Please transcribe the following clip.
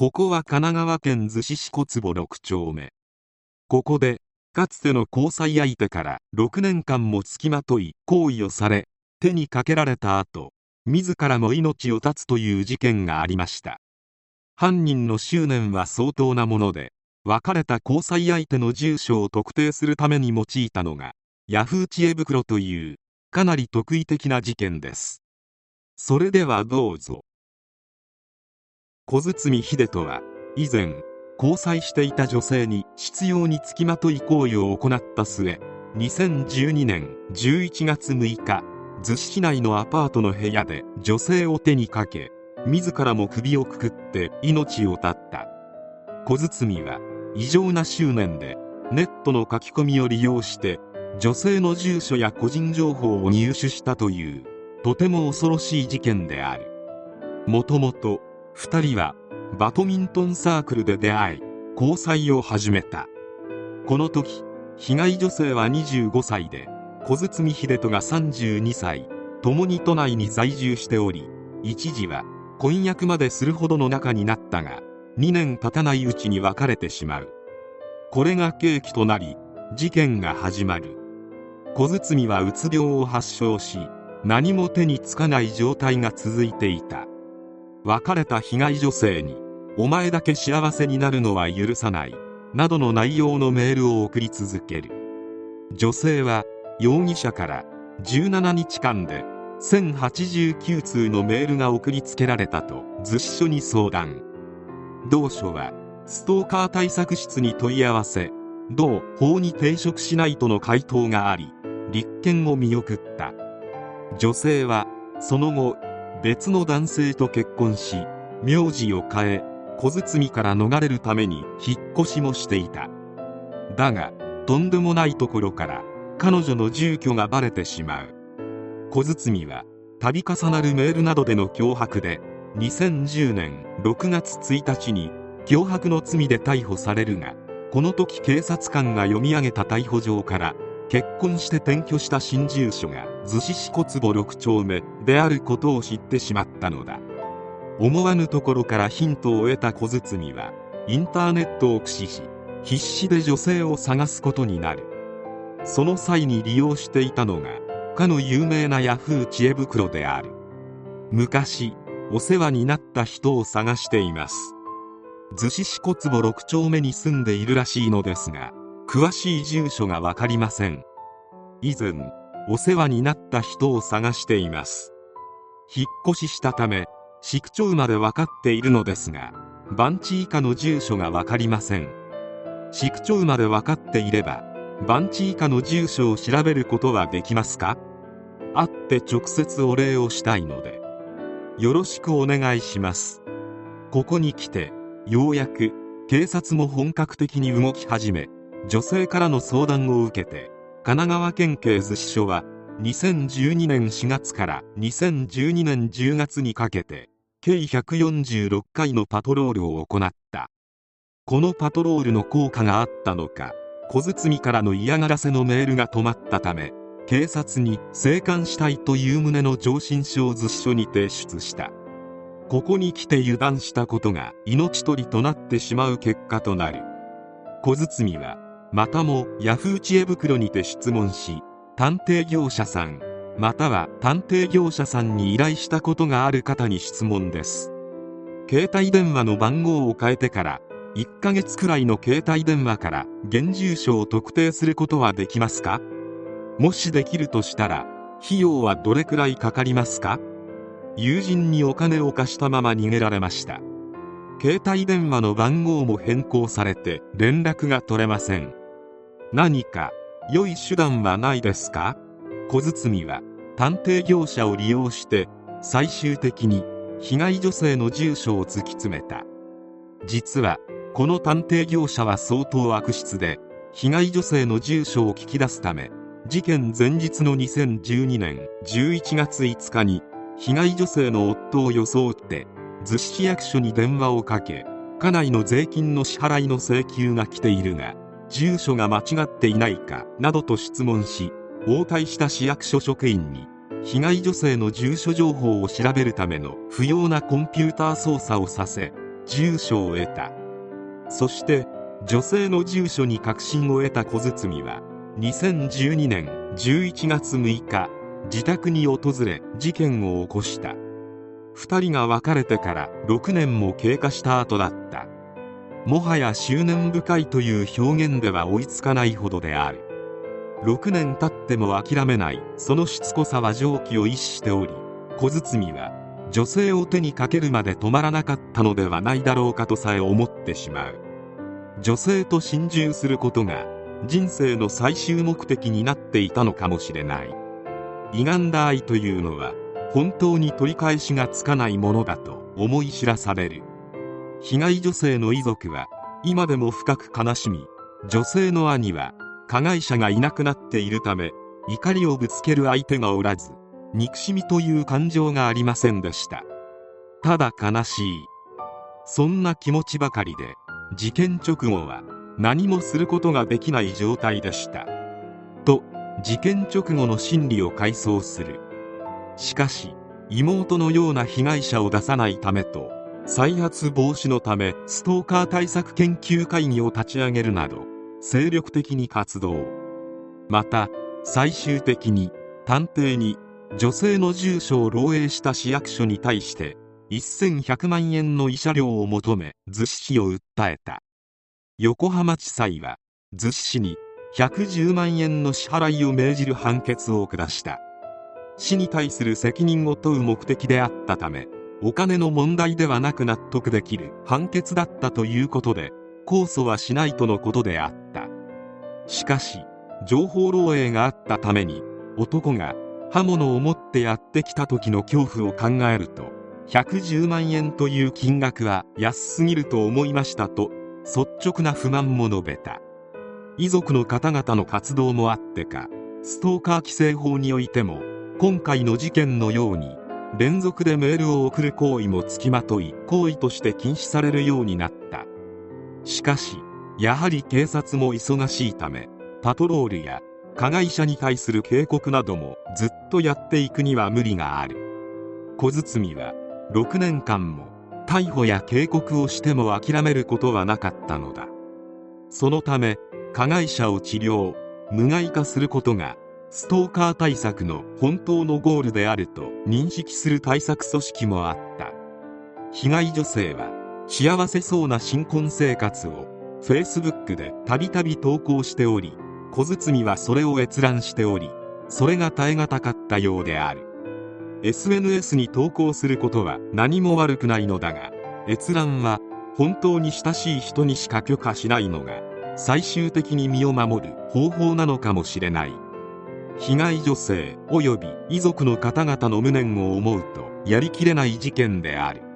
ここは神奈川県逗子市小坪6丁目。ここでかつての交際相手から6年間も付きまとい行為をされ手にかけられた後自らも命を絶つという事件がありました。犯人の執念は相当なもので別れた交際相手の住所を特定するために用いたのがヤフー知恵袋というかなり特異的な事件です。それではどうぞ。小堤秀人は以前交際していた女性に執拗につきまとい行為を行った末2012年11月6日逗子市内のアパートの部屋で女性を手にかけ自らも首をくくって命を絶った。小堤は異常な執念でネットの書き込みを利用して女性の住所や個人情報を入手したというとても恐ろしい事件である。もともと2人はバドミントンサークルで出会い交際を始めた。この時被害女性は25歳で小堤秀人が32歳共に都内に在住しており一時は婚約までするほどの仲になったが2年経たないうちに別れてしまう。これが契機となり事件が始まる。小堤はうつ病を発症し何も手につかない状態が続いていた。別れた被害女性に「お前だけ幸せになるのは許さない」などの内容のメールを送り続ける。女性は容疑者から17日間で1089通のメールが送りつけられたと図子署に相談。同署はストーカー対策室に問い合わせ同法に抵触しないとの回答があり立件を見送った。女性はその後別の男性と結婚し名字を変え小包から逃れるために引っ越しもしていた。だがとんでもないところから彼女の住居がバレてしまう。小包は度重なるメールなどでの脅迫で2010年6月1日に脅迫の罪で逮捕されるがこの時警察官が読み上げた逮捕状から結婚して転居した新住所が逗子市小坪6丁目であることを知ってしまったのだ。思わぬところからヒントを得た小包はインターネットを駆使し必死で女性を探すことになる。その際に利用していたのがかの有名なヤフー知恵袋である。昔お世話になった人を探しています。逗子市小坪6丁目に住んでいるらしいのですが詳しい住所が分かりません。以前お世話になった人を探しています。引っ越ししたため市区町まで分かっているのですが番地以下の住所が分かりません。市区町まで分かっていれば番地以下の住所を調べることはできますか？会って直接お礼をしたいのでよろしくお願いします。ここに来てようやく警察も本格的に動き始め女性からの相談を受けて神奈川県警逗子署は2012年4月から2012年10月にかけて計146回のパトロールを行った。このパトロールの効果があったのか小包からの嫌がらせのメールが止まったため警察に生還したいという旨の上申書を逗子署に提出した。ここに来て油断したことが命取りとなってしまう結果となる。小包はまたもヤフー知恵袋にて質問し探偵業者さんまたは探偵業者さんに依頼したことがある方に質問です。携帯電話の番号を変えてから1ヶ月くらいの携帯電話から現住所を特定することはできますか？もしできるとしたら費用はどれくらいかかりますか？友人にお金を貸したまま逃げられました。携帯電話の番号も変更されて連絡が取れません。何か良い手段はないですか？小包は探偵業者を利用して最終的に被害女性の住所を突き詰めた。実はこの探偵業者は相当悪質で被害女性の住所を聞き出すため事件前日の2012年11月5日に被害女性の夫を装って逗子市役所に電話をかけ家内の税金の支払いの請求が来ているが住所が間違っていないかなどと質問し応対した市役所職員に被害女性の住所情報を調べるための不要なコンピューター操作をさせ住所を得た。そして女性の住所に確信を得た小包は2012年11月6日自宅に訪れ事件を起こした。2人が別れてから6年も経過した後だった。もはや執念深いという表現では追いつかないほどである。6年経っても諦めないそのしつこさは常軌を逸しており小包は女性を手にかけるまで止まらなかったのではないだろうかとさえ思ってしまう。女性と心中することが人生の最終目的になっていたのかもしれない。歪んだ愛というのは本当に取り返しがつかないものだと思い知らされる。被害女性の遺族は今でも深く悲しみ女性の兄は加害者がいなくなっているため怒りをぶつける相手がおらず憎しみという感情がありませんでした。ただ悲しい。そんな気持ちばかりで事件直後は何もすることができない状態でした。と事件直後の心理を回想する。しかし妹のような被害者を出さないためと再発防止のためストーカー対策研究会議を立ち上げるなど精力的に活動。また最終的に探偵に女性の住所を漏洩した市役所に対して1100万円の慰謝料を求め逗子市を訴えた。横浜地裁は逗子市に110万円の支払いを命じる判決を下した。市に対する責任を問う目的であったためお金の問題ではなく納得できる判決だったということで控訴はしないとのことであった。しかし情報漏洩があったために男が刃物を持ってやってきた時の恐怖を考えると110万円という金額は安すぎると思いましたと率直な不満も述べた。遺族の方々の活動もあってかストーカー規制法においても今回の事件のように連続でメールを送る行為もつきまとい行為として禁止されるようになった。しかしやはり警察も忙しいためパトロールや加害者に対する警告などもずっとやっていくには無理がある。小包は6年間も逮捕や警告をしても諦めることはなかったのだ。そのため加害者を治療無害化することがストーカー対策の本当のゴールであると認識する対策組織もあった。被害女性は幸せそうな新婚生活を Facebook でたびたび投稿しており小包はそれを閲覧しておりそれが耐え難かったようである。SNS に投稿することは何も悪くないのだが閲覧は本当に親しい人にしか許可しないのが最終的に身を守る方法なのかもしれない。被害女性及び遺族の方々の無念を思うとやりきれない事件である。